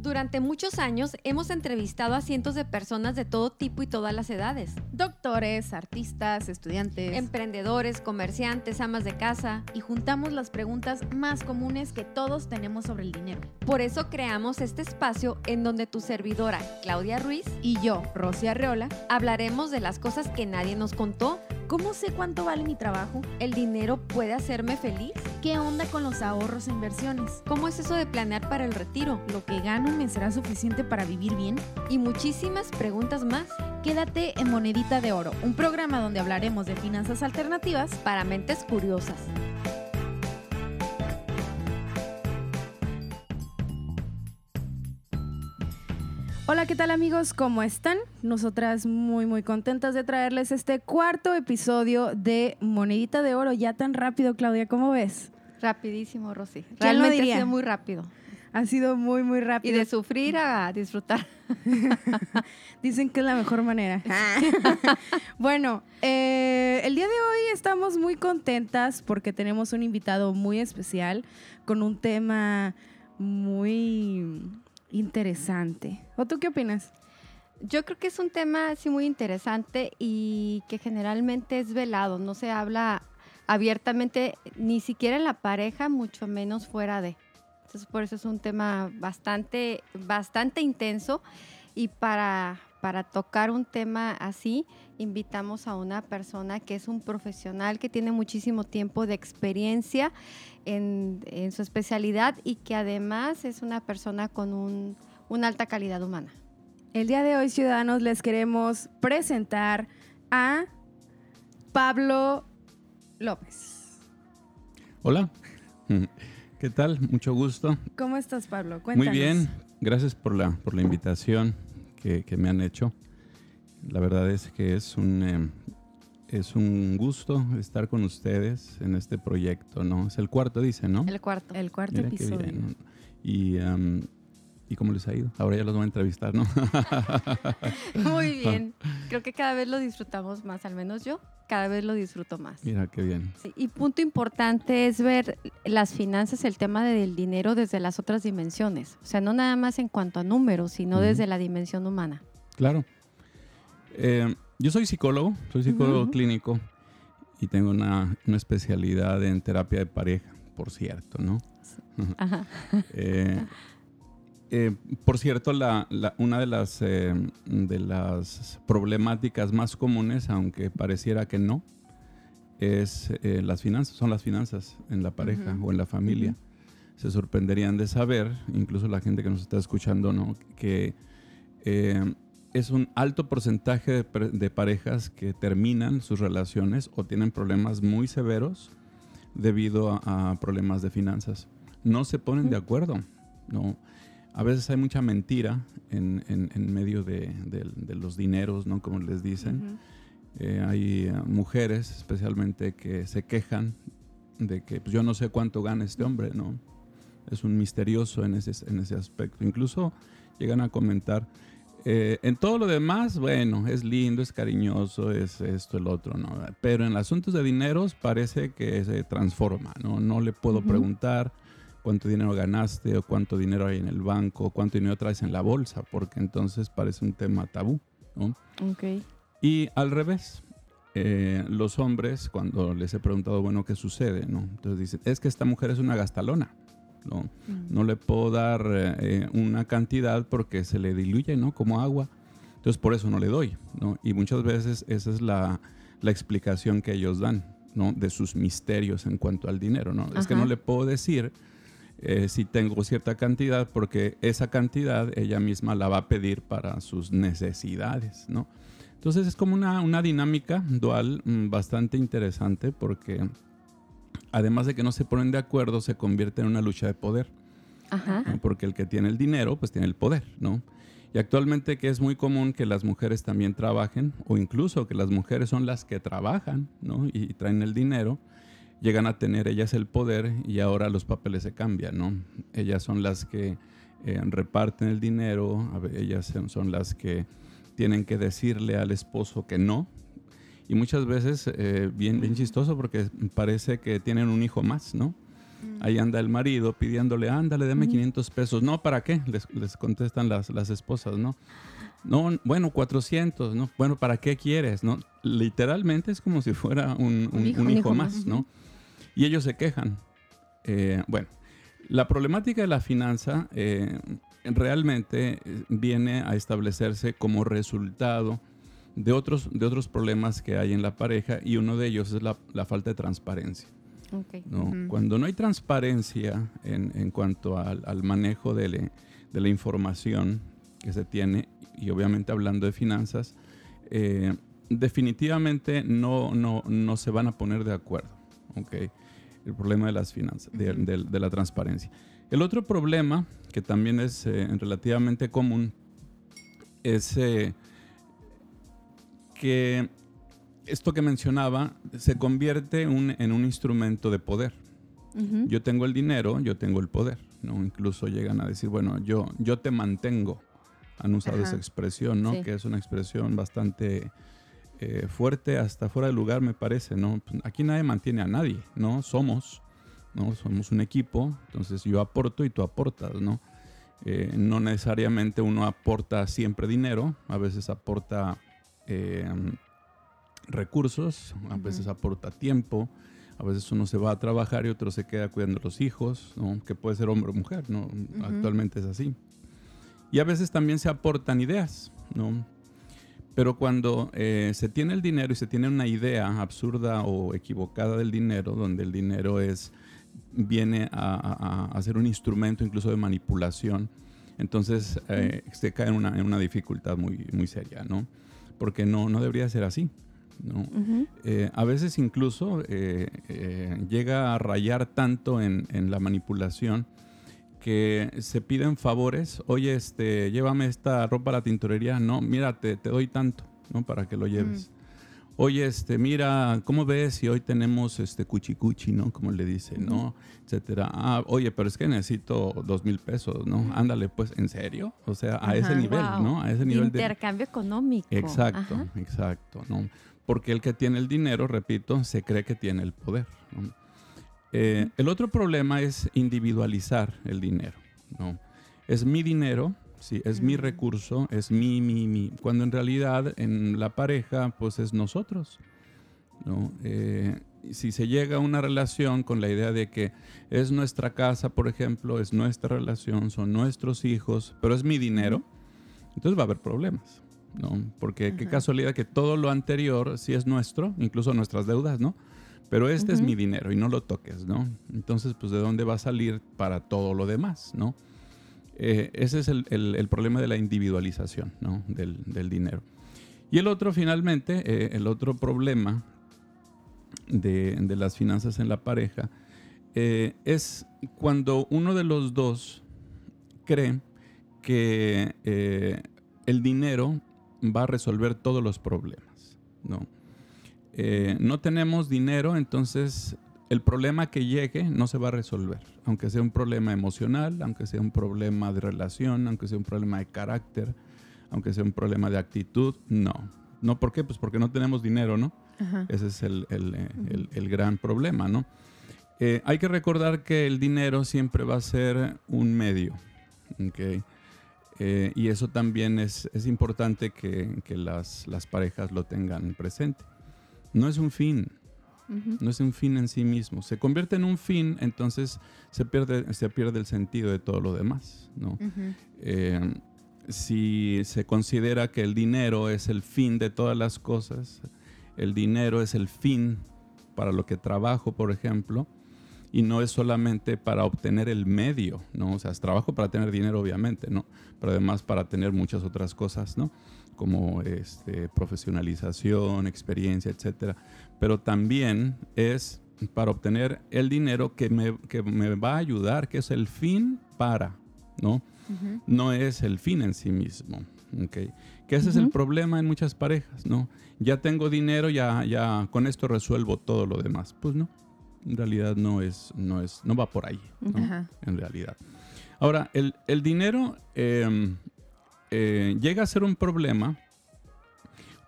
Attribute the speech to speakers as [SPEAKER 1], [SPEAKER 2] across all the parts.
[SPEAKER 1] Durante muchos años hemos entrevistado a cientos de personas de todo tipo y todas las edades.
[SPEAKER 2] Doctores, artistas, estudiantes,
[SPEAKER 1] Emprendedores, comerciantes, amas de casa.
[SPEAKER 2] y juntamos las preguntas más comunes que todos tenemos sobre el dinero.
[SPEAKER 1] Por eso creamos este espacio en donde tu servidora, Claudia Ruiz,
[SPEAKER 2] Y yo, Rosy Arreola,
[SPEAKER 1] hablaremos de las cosas que nadie nos contó.
[SPEAKER 2] ¿Cómo sé cuánto vale mi trabajo?
[SPEAKER 1] ¿El dinero puede hacerme feliz?
[SPEAKER 2] ¿Qué onda con los ahorros e inversiones?
[SPEAKER 1] ¿Cómo es eso de planear para el retiro?
[SPEAKER 2] ¿Lo que gano me será suficiente para vivir bien?
[SPEAKER 1] Y muchísimas preguntas más
[SPEAKER 2] Quédate en Monedita de Oro, un programa donde hablaremos de finanzas alternativas.
[SPEAKER 1] para mentes curiosas.
[SPEAKER 2] Hola, ¿qué tal amigos? ¿Cómo están? Nosotras muy muy contentas de traerles este cuarto episodio de Monedita de Oro. Ya tan rápido, Claudia, ¿cómo ves?
[SPEAKER 1] Rapidísimo, Rosy. Realmente ha sido muy rápido.
[SPEAKER 2] Ha sido muy muy
[SPEAKER 1] Y
[SPEAKER 2] rápido.
[SPEAKER 1] de sufrir a disfrutar.
[SPEAKER 2] Dicen que es la mejor manera. bueno, eh, el día de hoy estamos muy contentas porque tenemos un invitado muy especial con un tema muy interesante. ¿O tú qué opinas?
[SPEAKER 1] Yo creo que es un tema así muy interesante y que generalmente es velado, no se habla abiertamente ni siquiera en la pareja, mucho menos fuera de. Entonces por eso es un tema bastante, bastante intenso y para, para tocar un tema así invitamos a una persona que es un profesional que tiene muchísimo tiempo de experiencia en, en su especialidad y que además es una persona con un- una alta calidad humana.
[SPEAKER 2] El día de hoy, ciudadanos, les queremos presentar a Pablo López.
[SPEAKER 3] Hola, ¿qué tal? Mucho gusto.
[SPEAKER 2] ¿Cómo estás, Pablo?
[SPEAKER 3] Muy
[SPEAKER 2] Cuéntanos.
[SPEAKER 3] bien, gracias por la, por la invitación que, que me han hecho. La verdad es que es un, eh, es un gusto estar con ustedes en este proyecto, ¿no? Es el cuarto, dice, ¿no?
[SPEAKER 1] El cuarto.
[SPEAKER 2] El cuarto
[SPEAKER 3] Mira
[SPEAKER 2] episodio.
[SPEAKER 3] Y, am, ¿Y cómo les ha ido? Ahora ya los voy a entrevistar, ¿no?
[SPEAKER 1] Muy bien. Creo que cada vez lo disfrutamos más, al menos yo, cada vez lo disfruto más.
[SPEAKER 3] Mira qué bien.
[SPEAKER 1] Sí, y punto importante es ver las finanzas, el tema del dinero desde las otras dimensiones. O sea, no nada más en cuanto a números, sino desde la dimensión humana.
[SPEAKER 3] Claro. Eh, yo soy psicólogo, soy psicólogo clínico y tengo una, una especialidad en terapia de pareja, por cierto, ¿no?
[SPEAKER 1] Ajá.
[SPEAKER 3] Eh, eh, por cierto, la, la- una de las, eh, de las problemáticas más comunes, aunque pareciera que no, es eh, las finanzas, son las finanzas en la pareja
[SPEAKER 1] Ujú.
[SPEAKER 3] o en la familia. Se sorprenderían de saber, incluso la gente que nos está escuchando, ¿no? que eh, es un alto porcentaje de, de parejas que terminan sus relaciones o tienen problemas muy severos debido a, a problemas de finanzas. No se ponen de acuerdo, ¿no? A veces hay mucha mentira en, en- en medio de, de- de los dineros, ¿no? Como les dicen.
[SPEAKER 2] Ujú.
[SPEAKER 3] Eh, hay eh, mujeres especialmente que se quejan de que pues, yo no sé cuánto gana este hombre, ¿no? Es un misterioso en ese, en ese aspecto. Incluso llegan a comentar, eh, en todo lo demás, bueno, es lindo, es cariñoso, es esto, el otro, ¿no? Pero en asuntos de dineros parece que se transforma, ¿no? No le puedo
[SPEAKER 2] Ujú.
[SPEAKER 3] preguntar cuánto dinero ganaste o cuánto dinero hay en el banco o cuánto dinero traes en la bolsa, porque entonces parece un tema tabú, ¿no?
[SPEAKER 2] Ok.
[SPEAKER 3] Y al revés, eh, los hombres, cuando les he preguntado, bueno, ¿qué sucede? ¿no? Entonces dicen, es que esta mujer es una gastalona. No,
[SPEAKER 2] Mm.
[SPEAKER 3] no le puedo dar eh, una cantidad porque se le diluye, ¿no? Como agua. Entonces por eso no le doy, ¿no? Y muchas veces esa es la, la explicación que ellos dan, ¿no? De sus misterios en cuanto al dinero, ¿no? Es que
[SPEAKER 1] Ajá.
[SPEAKER 3] no le puedo decir eh, si tengo cierta cantidad porque esa cantidad ella misma la va a pedir para sus necesidades, ¿no? Entonces es como una, una dinámica dual mm, bastante interesante porque además de que no se ponen de acuerdo, se convierte en una lucha de poder.
[SPEAKER 1] Ajá.
[SPEAKER 3] ¿no? Porque el que tiene el dinero, pues tiene el poder, ¿no? Y actualmente que es muy común que las mujeres también trabajen, o incluso que las mujeres son las que trabajan, ¿no? Y, traen el dinero, llegan a tener ellas el poder y ahora los papeles se cambian, ¿no? Ellas son las que eh, reparten el dinero, ellas son- las que tienen que decirle al esposo que no. Y muchas veces, eh, bien, bien chistoso, porque parece que tienen un hijo más, ¿no? Ahí anda el marido pidiéndole, ándale, dame 500 pesos. No, ¿para qué? Les, contestan las, las esposas, ¿no? No, bueno, 400, ¿no? Bueno, ¿para qué quieres? ¿no? Literalmente es como si fuera un, hijo, más, ¿no? Y ellos se quejan. Eh, bueno, la problemática de la finanza eh, realmente eh, viene a establecerse como resultado de otros, de otros problemas que hay en la pareja y uno de ellos es la, falta de transparencia. Cuando no hay transparencia en, cuanto al, manejo de, la información que se tiene, y obviamente hablando de finanzas, eh, definitivamente no, no, no se van a poner de acuerdo. Okay el problema de las finanzas, de, la transparencia. El otro problema, que también es eh, relativamente común, es eh, que esto que mencionaba se convierte en un instrumento de poder. Yo tengo el dinero, yo tengo el poder. ¿no? Incluso llegan a decir, bueno, yo, yo te mantengo. Han usado esa expresión, ¿no? Que es una expresión bastante eh, fuerte hasta fuera de lugar, me parece, ¿no? Pues, aquí nadie mantiene a nadie, ¿no? Somos, ¿no? Somos un equipo, entonces yo aporto y tú aportas, ¿no? Eh, no necesariamente uno aporta siempre dinero, a veces aporta eh, recursos, a veces aporta tiempo, a veces uno se va a trabajar y otro se queda cuidando a los hijos, ¿no? que puede ser hombre o mujer, ¿no? Actualmente es así. Y a veces también se aportan ideas, ¿no? Pero cuando eh, se tiene el dinero y se tiene una idea absurda o equivocada del dinero, donde el dinero es viene a, ser un instrumento incluso de manipulación, entonces eh, se cae en una, en una, dificultad muy, muy seria, ¿no? Porque no, no debería ser así. ¿no? Eh, a veces incluso llega a rayar tanto en, en la manipulación que se piden favores, oye, este, llévame esta ropa a la tintorería, no, mira, te, doy tanto, ¿no? Para que lo lleves. Oye, este, mira, ¿cómo ves si hoy tenemos este cuchicuchi, ¿no? Como le dice, ¿no? Etcétera. Ah, oye, pero es que necesito dos mil pesos, ¿no? Ándale, pues, ¿en serio? O sea, a ese nivel, ¿no? A ese nivel
[SPEAKER 1] Intercambio económico.
[SPEAKER 3] Exacto, exacto, ¿no? Porque el que tiene el dinero, repito, se cree que tiene el poder, ¿no? Eh, el otro problema es individualizar el dinero. ¿no? Es mi dinero, sí, es mi recurso, es mi, mi, mi. Cuando en realidad en la pareja, pues es nosotros. ¿no? Eh, si se llega a una relación con la idea de que es nuestra casa, por ejemplo, es nuestra relación, son nuestros hijos, pero es mi dinero, entonces va a haber problemas. ¿no? Porque qué casualidad que todo lo anterior sí es nuestro, incluso nuestras deudas, ¿no? Pero este es mi dinero y no lo toques, ¿no? Entonces, pues, ¿de dónde va a salir para todo lo demás, ¿no? Eh, ese es el, problema de la individualización, ¿no? Del, dinero. Y el otro, finalmente, eh, el otro problema de, las finanzas en la pareja eh, es cuando uno de los dos cree que el dinero va a resolver todos los problemas, ¿no? Eh, no tenemos dinero, entonces el problema que llegue no se va a resolver, aunque sea un problema emocional, aunque sea un problema de relación, aunque sea un problema de carácter, aunque sea un problema de actitud, no. ¿No por qué? Pues porque no tenemos dinero, ¿no? Ese es el, gran problema, ¿no? Eh, hay que recordar que el dinero siempre va a ser un medio, eh, y eso también es, importante que, las, las parejas lo tengan presente no es un fin. No es un fin en sí mismo. Se convierte en un fin, entonces se pierde, se pierde el sentido de todo lo demás. ¿no? Eh, si se considera que el dinero es el fin de todas las cosas, el dinero es el fin para lo que trabajo, por ejemplo, y no es solamente para obtener el medio, ¿no? O sea, es trabajo para tener dinero, obviamente, ¿no? Pero además para tener muchas otras cosas, ¿no? Como este, profesionalización, experiencia, etcétera. Pero también es para obtener el dinero que me, va a ayudar, que es el fin para, ¿no? No es el fin en sí mismo, ¿ok? Que ese es el problema en muchas parejas, ¿no? Ya tengo dinero, ya, ya con esto resuelvo todo lo demás. Pues no, en realidad no es, no es, no va por ahí, En realidad. Ahora, el, dinero em, eh, llega a ser un problema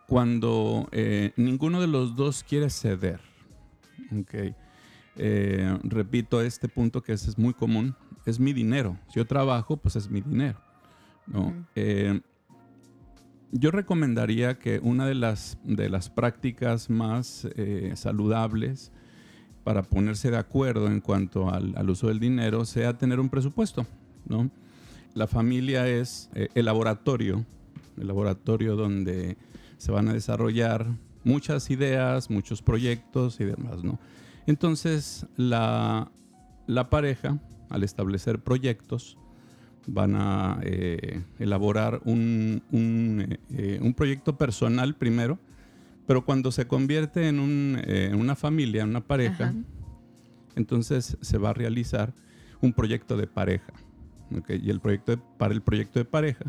[SPEAKER 3] cuando eh, ninguno de los dos quiere ceder. eh, repito este punto que es, muy común, es mi dinero. Si yo trabajo, pues es mi dinero. ¿no? Yo recomendaría que una de las, de las prácticas más saludables para ponerse de acuerdo en cuanto al, al, uso del dinero sea tener un presupuesto. ¿no? La familia es el laboratorio, el laboratorio donde se van a desarrollar muchas ideas, muchos proyectos y demás, ¿no? Entonces, la, pareja, al establecer proyectos, van a eh, elaborar un, eh, un, proyecto personal primero, pero cuando se convierte en, un, eh, una familia, una pareja, entonces se va a realizar un proyecto de pareja. Y el proyecto para el proyecto de pareja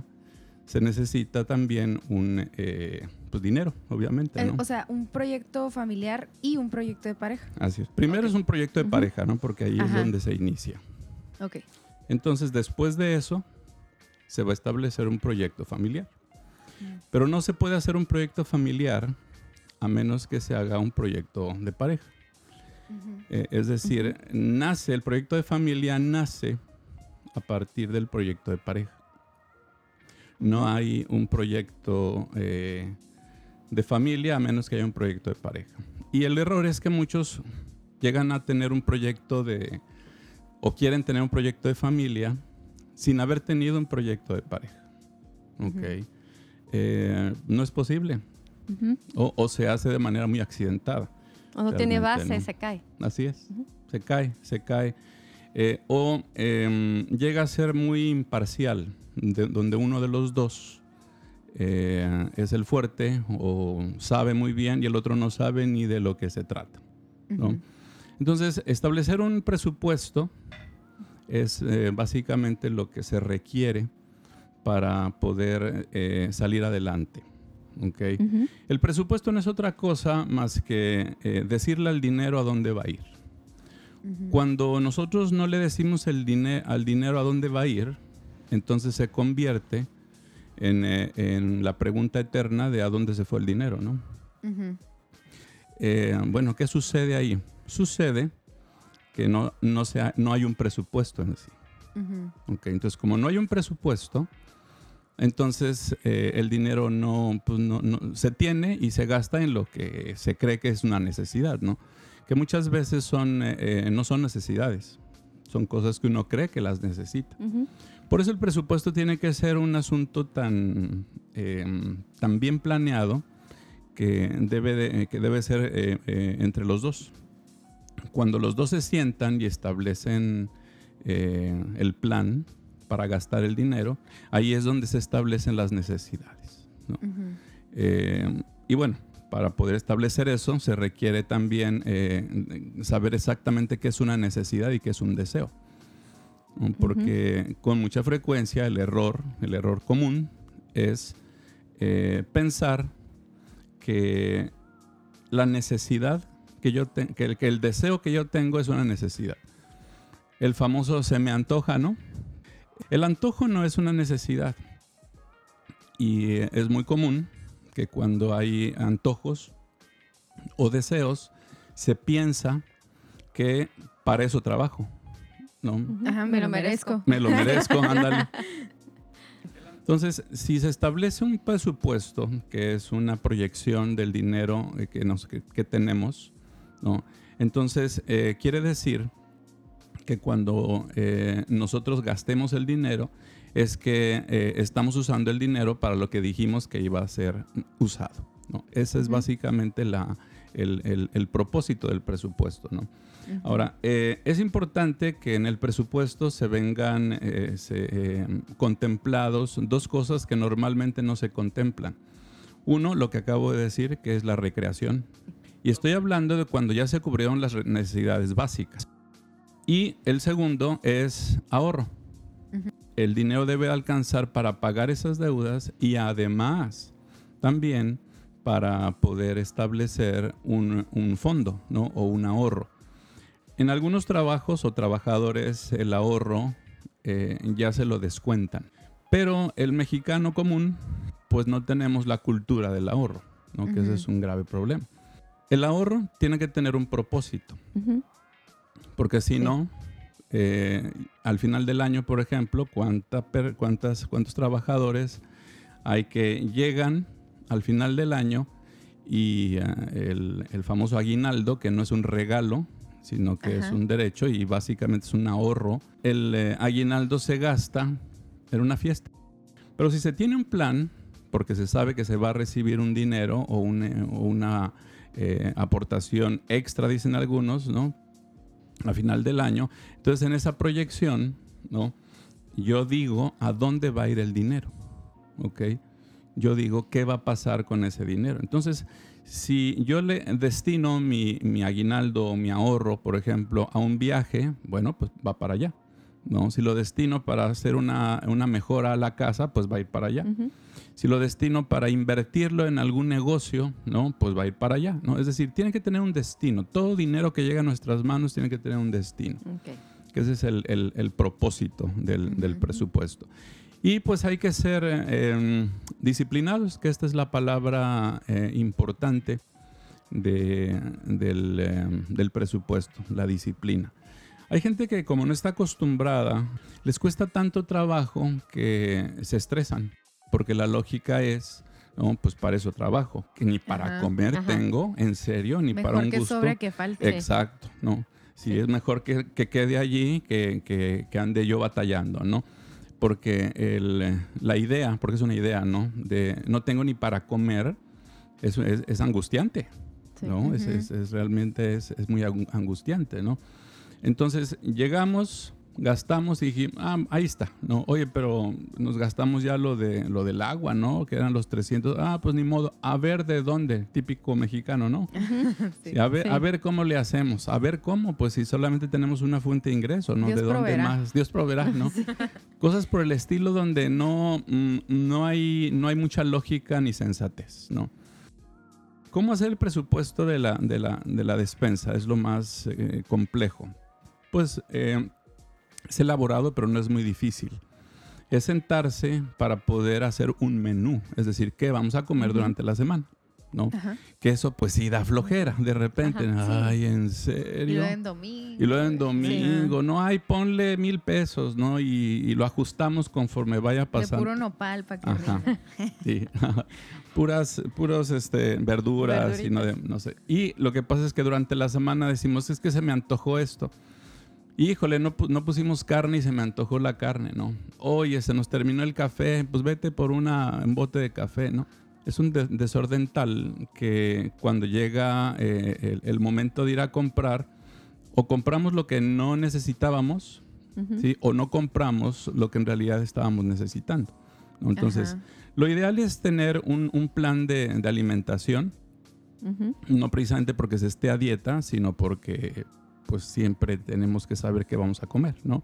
[SPEAKER 3] se necesita también un eh, pues dinero, obviamente.
[SPEAKER 2] Eh, o sea, un proyecto familiar y un proyecto de pareja.
[SPEAKER 3] Así es. Primero es un proyecto de pareja, ¿no? Porque ahí es donde se inicia.
[SPEAKER 2] Ok.
[SPEAKER 3] Entonces, después de eso, se va a establecer un proyecto familiar. Mm. Pero no se puede hacer un proyecto familiar a menos que se haga un proyecto de pareja. Eh, es decir, nace, el proyecto de familia nace a partir del proyecto de pareja no hay un proyecto eh, de familia a menos que haya un proyecto de pareja. Y el error es que muchos llegan a tener un proyecto de, o quieren tener un proyecto de familia sin haber tenido un proyecto de pareja. Eh, no es posible. o, se hace de manera muy accidentada.
[SPEAKER 1] O no tiene base, se cae.
[SPEAKER 3] Así es, se cae, se cae. Eh, o em, llega a ser muy imparcial donde uno de los dos eh, es el fuerte o sabe muy bien y el otro no sabe ni de lo que se trata. Entonces, establecer un presupuesto es eh, básicamente lo que se requiere para poder salir adelante. Okay. El presupuesto no es otra cosa más que decirle al dinero a dónde va a ir. Cuando nosotros no le decimos el al dinero a dónde va a ir, entonces se convierte eh, en, la pregunta eterna de a dónde se fue el dinero, ¿no? Eh, bueno, ¿qué sucede ahí? Sucede que no, no, sea, no hay un presupuesto en sí. entonces, como no hay un presupuesto, entonces eh, el dinero pues no, no, se tiene y se gasta en lo que se cree que es una necesidad, ¿no? Que muchas veces son, no son necesidades, son cosas que uno cree que las necesita. Por eso el presupuesto tiene que ser un asunto tan, em, tan bien planeado que debe, que debe ser eh, eh, entre los dos. Cuando los dos se sientan y establecen eh, el plan para gastar el dinero, ahí es donde se establecen las necesidades. y bueno, para poder establecer eso se requiere también saber exactamente qué es una necesidad y qué es un deseo porque con mucha frecuencia el error, el error común es eh, pensar que la necesidad que yo tengo, que, el deseo que yo tengo es una necesidad. El famoso se me antoja, ¿no? El antojo no es una necesidad. Y es muy común que cuando hay antojos o deseos, se piensa que para eso trabajo. ¿no?
[SPEAKER 2] Ajá, me lo merezco.
[SPEAKER 3] Me lo merezco, ándale. Entonces, si se establece un presupuesto, que es una proyección del dinero eh, que, nos, que, tenemos, ¿no? entonces eh, quiere decir que cuando eh, nosotros gastemos el dinero, es que estamos usando el dinero para lo que dijimos que iba a ser usado. ¿no? Ese es básicamente la, el, el, el propósito del presupuesto. ¿no? Ahora, eh, es importante que en el presupuesto se vengan eh, eh, contemplados dos cosas que normalmente no se contemplan. Uno, lo que acabo de decir, que es la recreación. Y estoy hablando de cuando ya se cubrieron las necesidades básicas. Y el segundo es ahorro. El dinero debe alcanzar para pagar esas deudas y además también para poder establecer un, un fondo ¿no? o un ahorro. En algunos trabajos o trabajadores el ahorro eh, ya se lo descuentan, pero el mexicano común pues no tenemos la cultura del ahorro, ¿no? que ese es un grave problema. El ahorro tiene que tener un propósito. Porque si no, eh, al final del año, por ejemplo, ¿cuánta cuántas, ¿cuántos trabajadores hay que llegan al final del año y el, el, famoso aguinaldo, que no es un regalo, sino que es un derecho y básicamente es un ahorro. El eh, aguinaldo se gasta en una fiesta. Pero si se tiene un plan, porque se sabe que se va a recibir un dinero o, una eh, aportación extra, dicen algunos, ¿no? A final del año. Entonces en esa proyección, ¿no? Yo digo a dónde va a ir el dinero, ¿ok? Yo digo qué va a pasar con ese dinero. Entonces, si yo le destino mi, aguinaldo o mi ahorro, por ejemplo, a un viaje, bueno, pues va para allá. ¿no? Si lo destino para hacer una, mejora a la casa, pues va a ir para allá. Si lo destino para invertirlo en algún negocio, ¿no? Pues va a ir para allá, ¿no? Es decir, tiene que tener un destino. Todo dinero que llega a nuestras manos tiene que tener un destino. Que ese es el, propósito del, presupuesto. Y pues hay que ser em, disciplinados, que esta es la palabra eh, importante em, del, presupuesto, la disciplina. Hay gente que como no está acostumbrada, les cuesta tanto trabajo que se estresan, porque la lógica es, no, pues para eso trabajo, que ni para comer tengo, en serio, ni para un
[SPEAKER 2] que
[SPEAKER 3] gusto.
[SPEAKER 2] Sobre que falte.
[SPEAKER 3] Exacto, no. Sí, es mejor que, quede allí que, que, que ande yo batallando, ¿no? porque el, la idea, porque es una idea, ¿no? De no tengo ni para comer, es, es, angustiante, ¿no? es, realmente es, muy angustiante, ¿no? Entonces llegamos gastamos y dije, ah, ahí está, ¿no? Oye, pero nos gastamos ya lo, de, lo del agua, ¿no? Que eran los 300, ah, pues ni modo, a ver de dónde, típico mexicano, ¿no? a, ver, a ver cómo le hacemos, a ver cómo, pues si solamente tenemos una fuente de ingreso, ¿no?
[SPEAKER 2] de
[SPEAKER 3] dónde más, Dios proveerá, ¿no? Cosas por el estilo donde no, mm, no, hay, no hay mucha lógica ni sensatez, ¿no? ¿Cómo hacer el presupuesto de la, de la, de la despensa? Es lo más eh, complejo. Pues eh, es elaborado, pero no es muy difícil. Es sentarse para poder hacer un menú, es decir, qué vamos a comer durante la semana. ¿no? Que eso pues sí da flojera de repente. Ay, en serio. Y
[SPEAKER 2] luego en domingo.
[SPEAKER 3] Y luego en domingo. No, hay, ponle mil pesos, ¿no? Y, lo ajustamos conforme vaya pasando.
[SPEAKER 2] De puro nopal para que
[SPEAKER 3] Ajá. sí. Puras, puros este, verduras y no, no sé. Y lo que pasa es que durante la semana decimos, es que se me antojó esto. Híjole, no, no, pusimos carne y se me antojó la carne, ¿no? Oye, se nos terminó el café, pues vete por una, un bote de café, ¿no? Es un desorden tal que cuando llega eh, el, momento de ir a comprar, o compramos lo que no necesitábamos, ¿sí? O no compramos lo que en realidad estábamos necesitando. Entonces, lo ideal es tener un, un plan de, de alimentación, no precisamente porque se esté a dieta, sino porque pues siempre tenemos que saber qué vamos a comer, ¿no?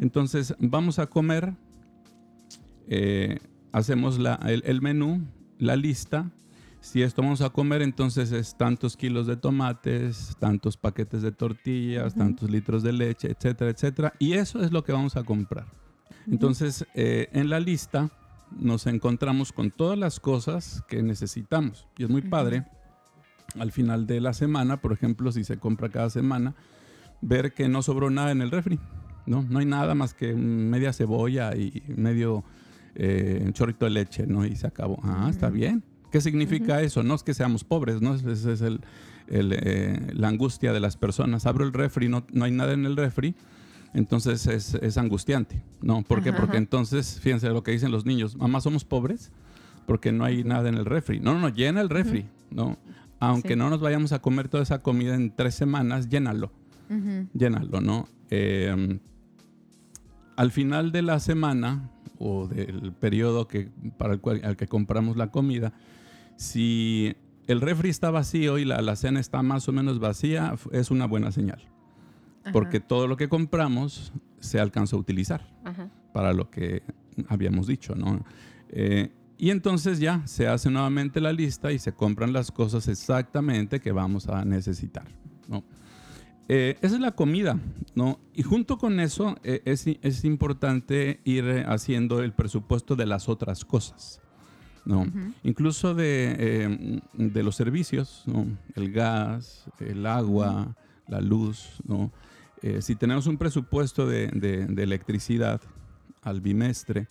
[SPEAKER 3] Entonces, vamos a comer, eh, hacemos el, menú, la lista. Si esto vamos a comer, entonces es tantos kilos de tomates, tantos paquetes de tortillas, tantos litros de leche, etcétera, etcétera. Y eso es lo que vamos a comprar. Entonces, eh, en la lista nos encontramos con todas las cosas que necesitamos. Y es muy padre al final de la semana, por ejemplo, si se compra cada semana, ver que no sobró nada en el refri. No, no hay nada más que media cebolla y medio eh, chorrito de leche, ¿no? Y se acabó. Ah, está bien. ¿Qué significa eso? No es que seamos pobres, ¿no? Esa es el, eh, la angustia de las personas. Abro el refri, no, no hay nada en el refri, entonces es, angustiante, ¿no? ¿Por qué? Porque entonces, fíjense lo que dicen los niños, mamá, somos pobres porque no hay nada en el refri. No, no, no, llena el refri, ¿no? Aunque no nos vayamos a comer toda esa comida en tres semanas, llénalo. Llénalo, ¿no? Em, al final de la semana o del periodo que, para el cual al que compramos la comida, si el refri está vacío y la, la cena está más o menos vacía, es una buena señal. Porque todo lo que compramos se alcanza a utilizar para lo que habíamos dicho, ¿no? Eh, y entonces ya se hace nuevamente la lista y se compran las cosas exactamente que vamos a necesitar. ¿no? Eh, esa es la comida, ¿no? Y junto con eso eh, es, es, importante ir haciendo el presupuesto de las otras cosas, ¿no? Incluso de, eh, de, los servicios, ¿no? El gas, el agua, la luz, ¿no? eh, si tenemos un presupuesto de, de- de electricidad al bimestre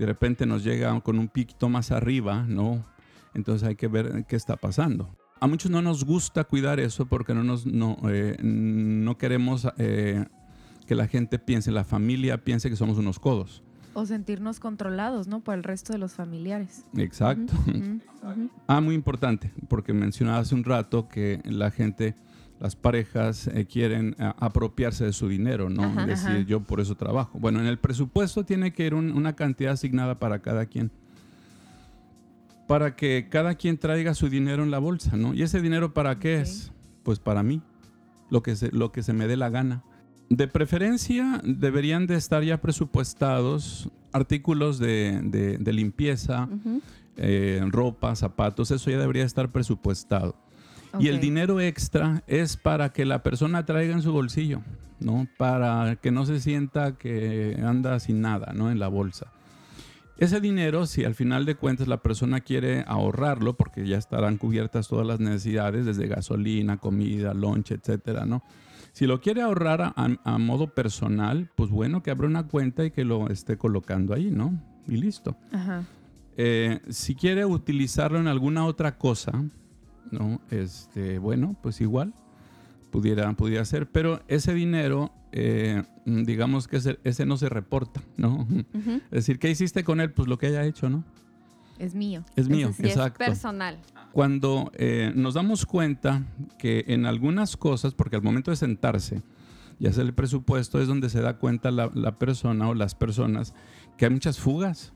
[SPEAKER 3] y de repente nos llega con un piquito más arriba, ¿no? Entonces hay que ver qué está pasando. A muchos no nos gusta cuidar eso porque no, nos, no, eh, no queremos eh, que la gente piense, la familia piense que somos unos codos.
[SPEAKER 2] O sentirnos controlados, ¿no? Por el resto de los familiares.
[SPEAKER 3] Exacto. Ah, muy importante, porque mencionaba hace un rato que la gente, las parejas eh, quieren a- apropiarse de su dinero, ¿no?
[SPEAKER 1] Ajá.
[SPEAKER 3] Decir,
[SPEAKER 2] Ajá.
[SPEAKER 3] yo por eso trabajo. Bueno, en el presupuesto tiene que ir un- una cantidad asignada para cada quien. Para que cada quien traiga su dinero en la bolsa, ¿no? ¿Y ese dinero para qué es? Pues para mí, lo que, se, lo que se me dé la gana. De preferencia, deberían de estar ya presupuestados artículos de, de- de limpieza, eh, ropa, zapatos, eso ya debería estar presupuestado. Y el dinero extra es para que la persona traiga en su bolsillo, ¿no? Para que no se sienta que anda sin nada, ¿no? En la bolsa. Ese dinero, si al final de cuentas la persona quiere ahorrarlo, porque ya estarán cubiertas todas las necesidades, desde gasolina, comida, lunch, etcétera, ¿no? Si lo quiere ahorrar a, a modo personal, pues bueno, que abra una cuenta y que lo esté colocando ahí, ¿no? Y listo.
[SPEAKER 2] Ajá.
[SPEAKER 3] Eh, si quiere utilizarlo en alguna otra cosa, ¿no? Este, bueno, pues igual pudiera, pudiera ser, pero ese dinero, eh, mm, digamos que ese, ese no se reporta, ¿no? Es decir, ¿qué hiciste con él? Pues lo que haya hecho, ¿no?
[SPEAKER 2] Es mío.
[SPEAKER 3] Es mío,
[SPEAKER 1] sí
[SPEAKER 3] exacto.
[SPEAKER 1] Es personal.
[SPEAKER 3] Cuando eh, nos damos cuenta que en algunas cosas, porque al momento de sentarse y hacer el presupuesto es donde se da cuenta la, la persona o las personas que hay muchas fugas,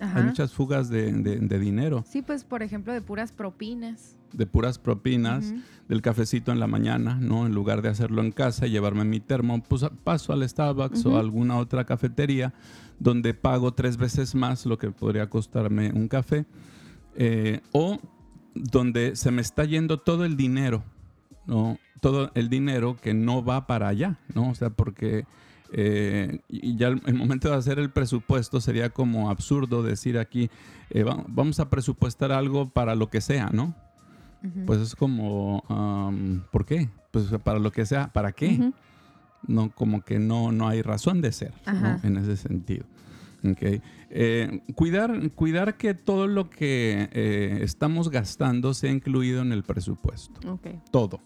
[SPEAKER 2] Ajá.
[SPEAKER 3] hay muchas fugas de- de- de dinero.
[SPEAKER 2] Sí, pues por ejemplo de puras propinas.
[SPEAKER 3] de puras propinas, del cafecito en la mañana, ¿no? En lugar de hacerlo en casa y llevarme mi termo, pues paso al Starbucks o a alguna otra cafetería donde pago tres veces más lo que podría costarme un café. eh, o donde se me está yendo todo el dinero, ¿no? Todo el dinero que no va para allá, ¿no? O sea, porque eh, y ya el, el momento de hacer el presupuesto sería como absurdo decir aquí, eh, va- vamos a presupuestar algo para lo que sea, ¿no?
[SPEAKER 2] Ujú.
[SPEAKER 3] Pues es como, am, ¿por qué? Pues para lo que sea, ¿para qué?
[SPEAKER 1] Ujú.
[SPEAKER 3] No, como que no, no hay razón de ser, ¿no? En ese sentido. Ok. Eh, cuidar, cuidar que todo lo que eh, estamos gastando sea incluido en el presupuesto.
[SPEAKER 1] Ok.
[SPEAKER 3] Todo.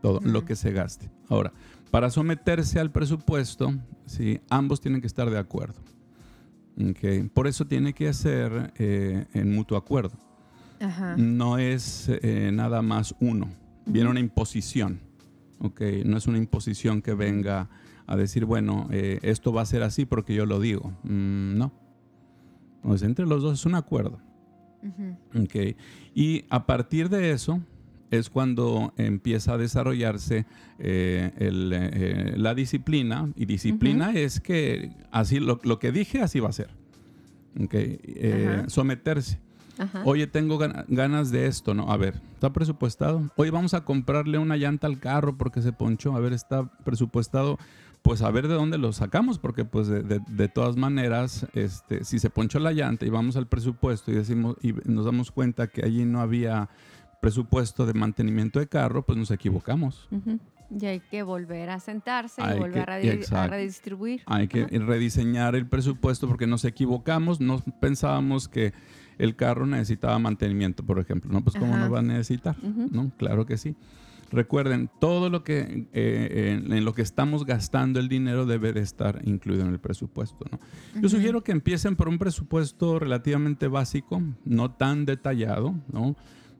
[SPEAKER 3] Todo lo
[SPEAKER 2] Ujú.
[SPEAKER 3] que se gaste. Ahora, para someterse al presupuesto, ¿sí? ambos tienen que estar de acuerdo. Ok. Por eso tiene que ser eh, en mutuo acuerdo
[SPEAKER 2] Ajá.
[SPEAKER 3] no es eh, nada más uno, viene una imposición, ¿ok? No es una imposición que venga a decir, bueno, eh, esto va a ser así porque yo lo digo. Mm, no. Pues entre los dos es un acuerdo,
[SPEAKER 2] Ujú.
[SPEAKER 3] ¿ok? Y a partir de eso es cuando empieza a desarrollarse eh, el, eh, la disciplina, y disciplina es que así lo, lo que dije, así va a ser, ¿ok? Eh, someterse.
[SPEAKER 1] Ajá.
[SPEAKER 3] Oye, tengo gan- ganas de esto, ¿no? A ver, ¿está presupuestado? Oye, vamos a comprarle una llanta al carro porque se ponchó. A ver, ¿está presupuestado? Pues a ver de dónde lo sacamos, porque pues de, de- de todas maneras, este, si se ponchó la llanta y vamos al presupuesto y decimos y nos damos cuenta que allí no había presupuesto de mantenimiento de carro, pues nos equivocamos.
[SPEAKER 1] Y hay que volver a sentarse
[SPEAKER 3] Hay
[SPEAKER 1] y volver
[SPEAKER 3] que-
[SPEAKER 1] a, redistribuir.
[SPEAKER 3] Hay que rediseñar el presupuesto porque nos equivocamos, no pensábamos que el carro necesitaba mantenimiento, por ejemplo, ¿no? Pues cómo
[SPEAKER 2] Ajá.
[SPEAKER 3] no va a necesitar. ¿no? Claro que sí. Recuerden, todo lo que eh, en, en lo que estamos gastando el dinero debe de estar incluido en el presupuesto, ¿no? Yo sugiero que empiecen por un presupuesto relativamente básico, no tan detallado, ¿no?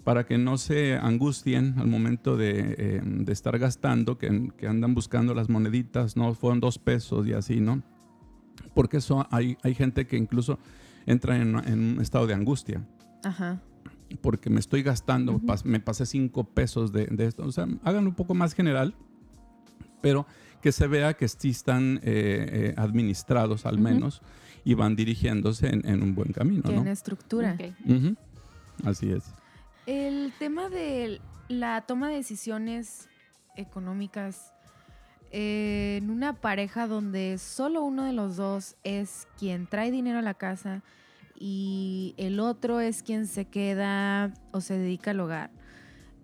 [SPEAKER 3] Para que no se angustien al momento de, eh, de estar gastando, que, que andan buscando las moneditas, ¿no? Fueron dos pesos y así, ¿no? Porque eso hay, hay gente que incluso entra en, en un estado de angustia
[SPEAKER 2] Ajá.
[SPEAKER 3] porque me estoy gastando,
[SPEAKER 1] Ujú.
[SPEAKER 3] pas- me pasé cinco pesos de, de esto. O sea, háganlo un poco más general, pero que se vea que sí están eh, eh, administrados al
[SPEAKER 1] Ujú.
[SPEAKER 3] menos y van dirigiéndose en, en un buen camino, ¿no?
[SPEAKER 2] Tiene estructura.
[SPEAKER 1] Ok.
[SPEAKER 3] Ujú. Así es.
[SPEAKER 2] El tema de la toma de decisiones económicas eh, en una pareja donde solo uno de los dos es quien trae dinero a la casa y el otro es quien se queda o se dedica al hogar.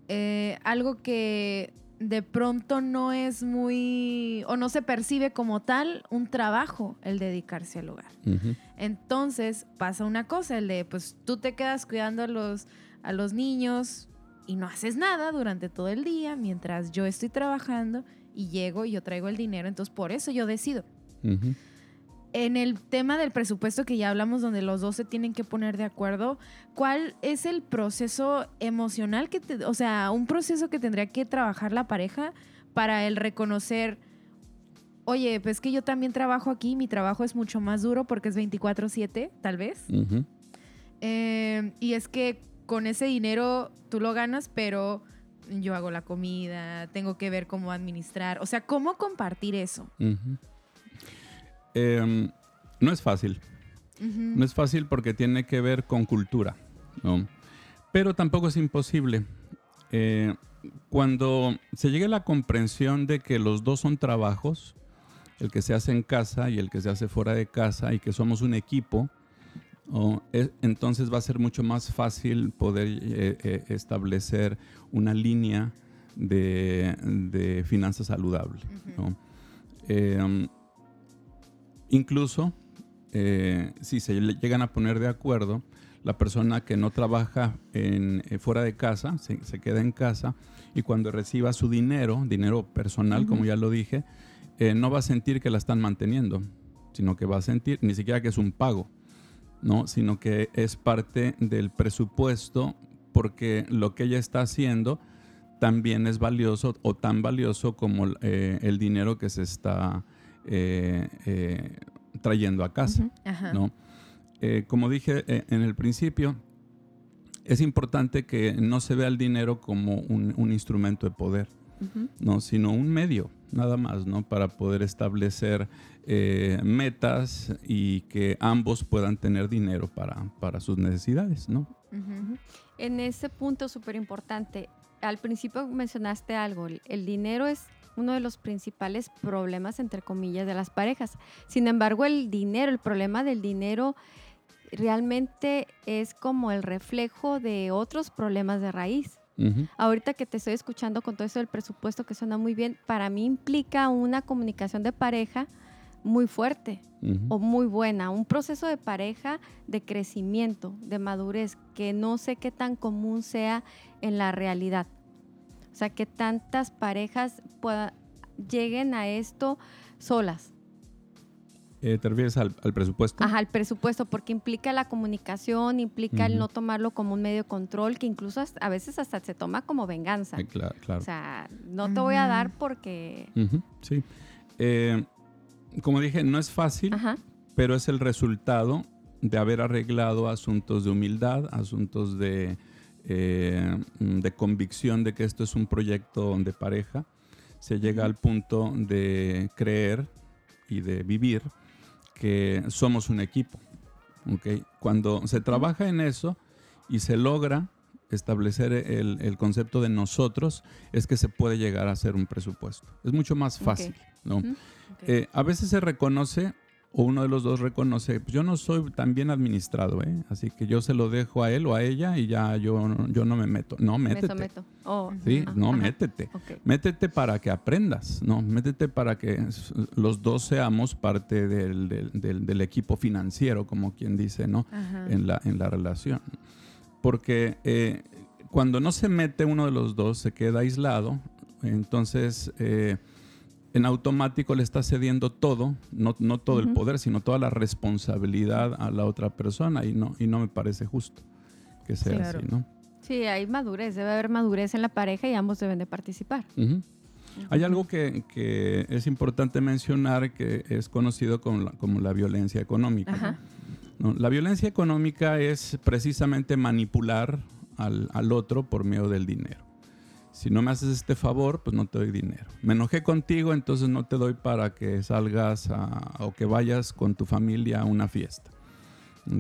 [SPEAKER 2] Eh, algo que de pronto no es muy, o no se percibe como tal un trabajo el dedicarse al hogar. Entonces pasa una cosa, el de, pues tú te quedas cuidando a los, a los niños y no haces nada durante todo el día mientras yo estoy trabajando y llego y yo traigo el dinero, entonces por eso yo decido. En el tema del presupuesto que ya hablamos, donde los dos se tienen que poner de acuerdo, ¿cuál es el proceso emocional que, o sea, un proceso que tendría que trabajar la pareja para el reconocer, oye, pues que yo también trabajo aquí, mi trabajo es mucho más duro porque es 24/7, tal vez. Eh, y es que con ese dinero tú lo ganas, pero yo hago la comida, tengo que ver cómo administrar, o sea, cómo compartir eso.
[SPEAKER 3] Em, no es fácil. No es fácil porque tiene que ver con cultura, Pero tampoco es imposible. Eh, cuando se llegue a la comprensión de que los dos son trabajos, el que se hace en casa y el que se hace fuera de casa, y que somos un equipo, entonces va a ser mucho más fácil poder eh, eh, establecer una línea de, finanzas saludable. Incluso eh, si se llegan a poner de acuerdo, la persona que no trabaja en, fuera de casa se, queda en casa y cuando reciba su dinero, dinero personal, como ya lo dije, eh, no va a sentir que la están manteniendo, sino que va a sentir ni siquiera que es un pago, ¿no? sino que es parte del presupuesto porque lo que ella está haciendo también es valioso o tan valioso como el dinero que se está eh, eh, trayendo a casa. ¿no? Eh, como dije en el principio, es importante que no se vea el dinero como un, instrumento de poder, ¿no? sino un medio, nada más, ¿no? para poder establecer metas y que ambos puedan tener dinero para, para sus necesidades. ¿no?
[SPEAKER 1] En ese punto súper importante, al principio mencionaste algo, el dinero es uno de los principales problemas, entre comillas, de las parejas. Sin embargo, el dinero, el problema del dinero realmente es como el reflejo de otros problemas de raíz. Ahorita que te estoy escuchando con todo eso del presupuesto que suena muy bien, para mí implica una comunicación de pareja muy fuerte o muy buena, un proceso de pareja de crecimiento, de madurez, que no sé qué tan común sea en la realidad. O sea, que tantas parejas lleguen a esto solas.
[SPEAKER 3] Eh, ¿Te refieres al, presupuesto?
[SPEAKER 1] Ajá, al presupuesto, porque implica la comunicación, implica el no tomarlo como un medio de control, que incluso a veces hasta se toma como venganza.
[SPEAKER 3] Eh, claro, claro.
[SPEAKER 1] O sea, no te voy a dar porque...
[SPEAKER 3] sí. Eh, como dije, no es fácil, pero es el resultado de haber arreglado asuntos de humildad, asuntos de eh, de convicción de que esto es un proyecto de pareja, se llega al punto de creer y de vivir que somos un equipo. ¿okay? Cuando se trabaja en eso y se logra establecer el, concepto de nosotros, es que se puede llegar a hacer un presupuesto. Es mucho más fácil. ¿no? Eh, a veces se reconoce o uno de los dos reconoce, pues yo no soy tan bien administrado, ¿eh? así que yo se lo dejo a él o a ella y ya yo, yo no me meto. No, métete. Me oh, sí, no, métete. Métete para que aprendas, no, métete para que los dos seamos parte del, del, del, equipo financiero, como quien dice, ¿no? En la, en la relación. Porque eh, cuando no se mete uno de los dos, se queda aislado, entonces... Eh, en automático le está cediendo todo, no, todo el poder, sino toda la responsabilidad a la otra persona y no, y no me parece justo que sea así, ¿no?
[SPEAKER 1] Sí, hay madurez, debe haber madurez en la pareja y ambos deben de participar.
[SPEAKER 3] Hay algo que, es importante mencionar que es conocido como la, violencia económica. La violencia económica es precisamente manipular al, al otro por medio del dinero si no me haces este favor, pues no te doy dinero. Me enojé contigo, entonces no te doy para que salgas o que vayas con tu familia a una fiesta.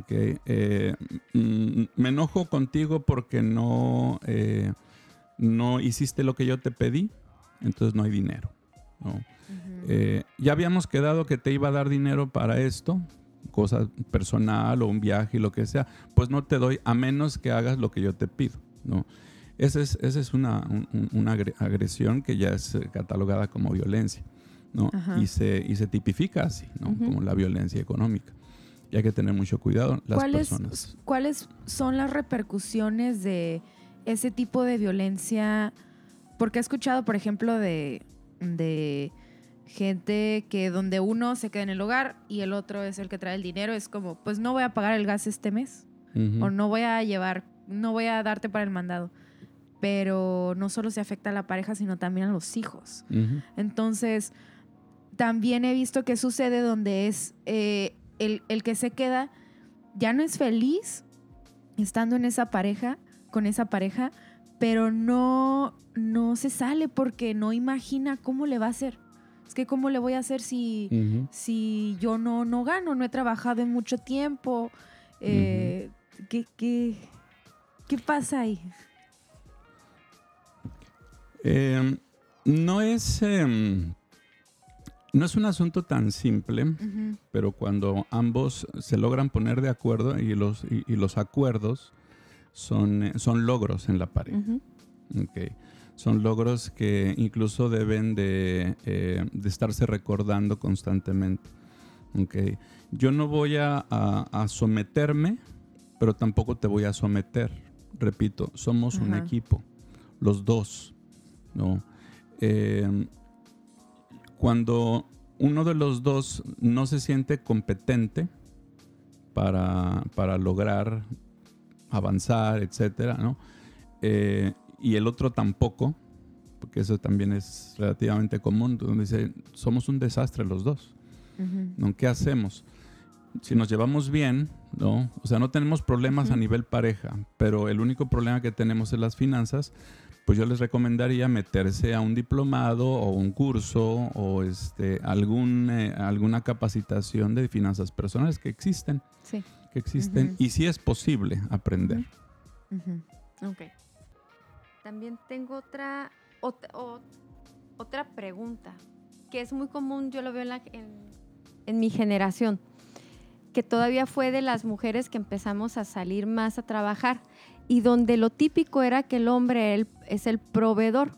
[SPEAKER 3] Eh, mm, me enojo contigo porque no, eh, no hiciste lo que yo te pedí, entonces no hay dinero. Eh, ya habíamos quedado que te iba a dar dinero para esto, cosa personal o un viaje y lo que sea, pues no te doy a menos que hagas lo que yo te pido. ¿no? Esa es, esa es una, una agresión que ya es eh, catalogada como violencia, ¿no? Y se, y se tipifica así, ¿no? Como la violencia económica. Y hay que tener mucho cuidado las
[SPEAKER 2] ¿Cuáles,
[SPEAKER 3] personas.
[SPEAKER 2] ¿Cuáles son las repercusiones de ese tipo de violencia? Porque he escuchado, por ejemplo, de, de gente que donde uno se queda en el hogar y el otro es el que trae el dinero, es como, pues no voy a pagar el gas este mes o no voy a llevar, no voy a darte para el mandado. Pero no solo se afecta a la pareja, sino también a los hijos. Entonces, también he visto que sucede donde es eh, el, el que se queda ya no es feliz estando en esa pareja, con esa pareja, pero no, no se sale porque no imagina cómo le va a hacer. Es que cómo le voy a hacer si, si yo no, no gano, no he trabajado en mucho tiempo. Eh, ¿qué, qué, pasa ahí?
[SPEAKER 3] Em, no es... Em, no es un asunto tan simple, pero cuando ambos se logran poner de acuerdo y los, y, los acuerdos son, eh, son logros en la pareja. Son logros que incluso deben de, eh, estarse recordando constantemente. Yo no voy a, someterme, pero tampoco te voy a someter. Repito, somos un equipo, los dos. ¿No? Eh, cuando uno de los dos no se siente competente para, lograr avanzar, etcétera, ¿no? Eh, y el otro tampoco, porque eso también es relativamente común, donde dice, somos un desastre los dos. ¿no? ¿Qué hacemos? Si nos llevamos bien, ¿no? O sea, no tenemos problemas a nivel pareja, pero el único problema que tenemos es las finanzas, pues yo les recomendaría meterse a un diplomado o un curso o este, algún, eh, alguna capacitación de finanzas personales que existen. Sí. Que existen y si es posible aprender.
[SPEAKER 1] También tengo otra, otra, pregunta que es muy común, yo lo veo en, en mi generación, que todavía fue de las mujeres que empezamos a salir más a trabajar y donde lo típico era que el hombre es el proveedor.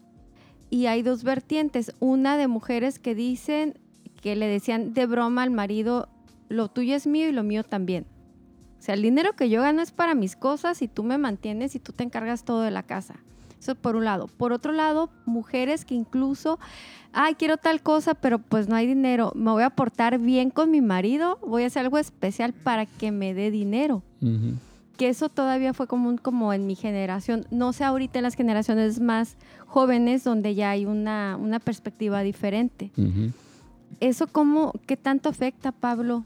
[SPEAKER 1] Y hay dos vertientes, una de mujeres que dicen, que le decían de broma al marido, lo tuyo es mío y lo mío también. O sea, el dinero que yo gano es para mis cosas y tú me mantienes y tú te encargas todo de la casa. Eso por un lado. Por otro lado, mujeres que incluso, ay, quiero tal cosa, pero pues no hay dinero. Me voy a portar bien con mi marido, voy a hacer algo especial para que me dé dinero que eso todavía fue común como en mi generación. No sé ahorita en las generaciones más jóvenes donde ya hay una, perspectiva diferente. ¿Eso cómo, qué tanto afecta, Pablo?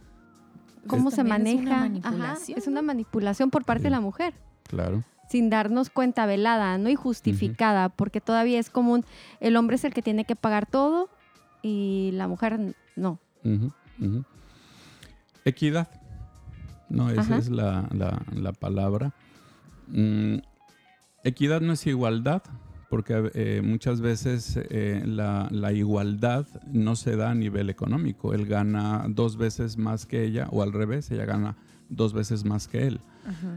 [SPEAKER 1] ¿Cómo se maneja? Es una manipulación. es una manipulación por parte de la mujer.
[SPEAKER 3] Claro.
[SPEAKER 1] Sin darnos cuenta velada, ¿no? Y justificada, porque todavía es común, el hombre es el que tiene que pagar todo y la mujer no.
[SPEAKER 3] Equidad. No, esa es la, palabra. Mm, equidad no es igualdad, porque eh, muchas veces eh, la, igualdad no se da a nivel económico. Él gana dos veces más que ella, o al revés, ella gana dos veces más que él.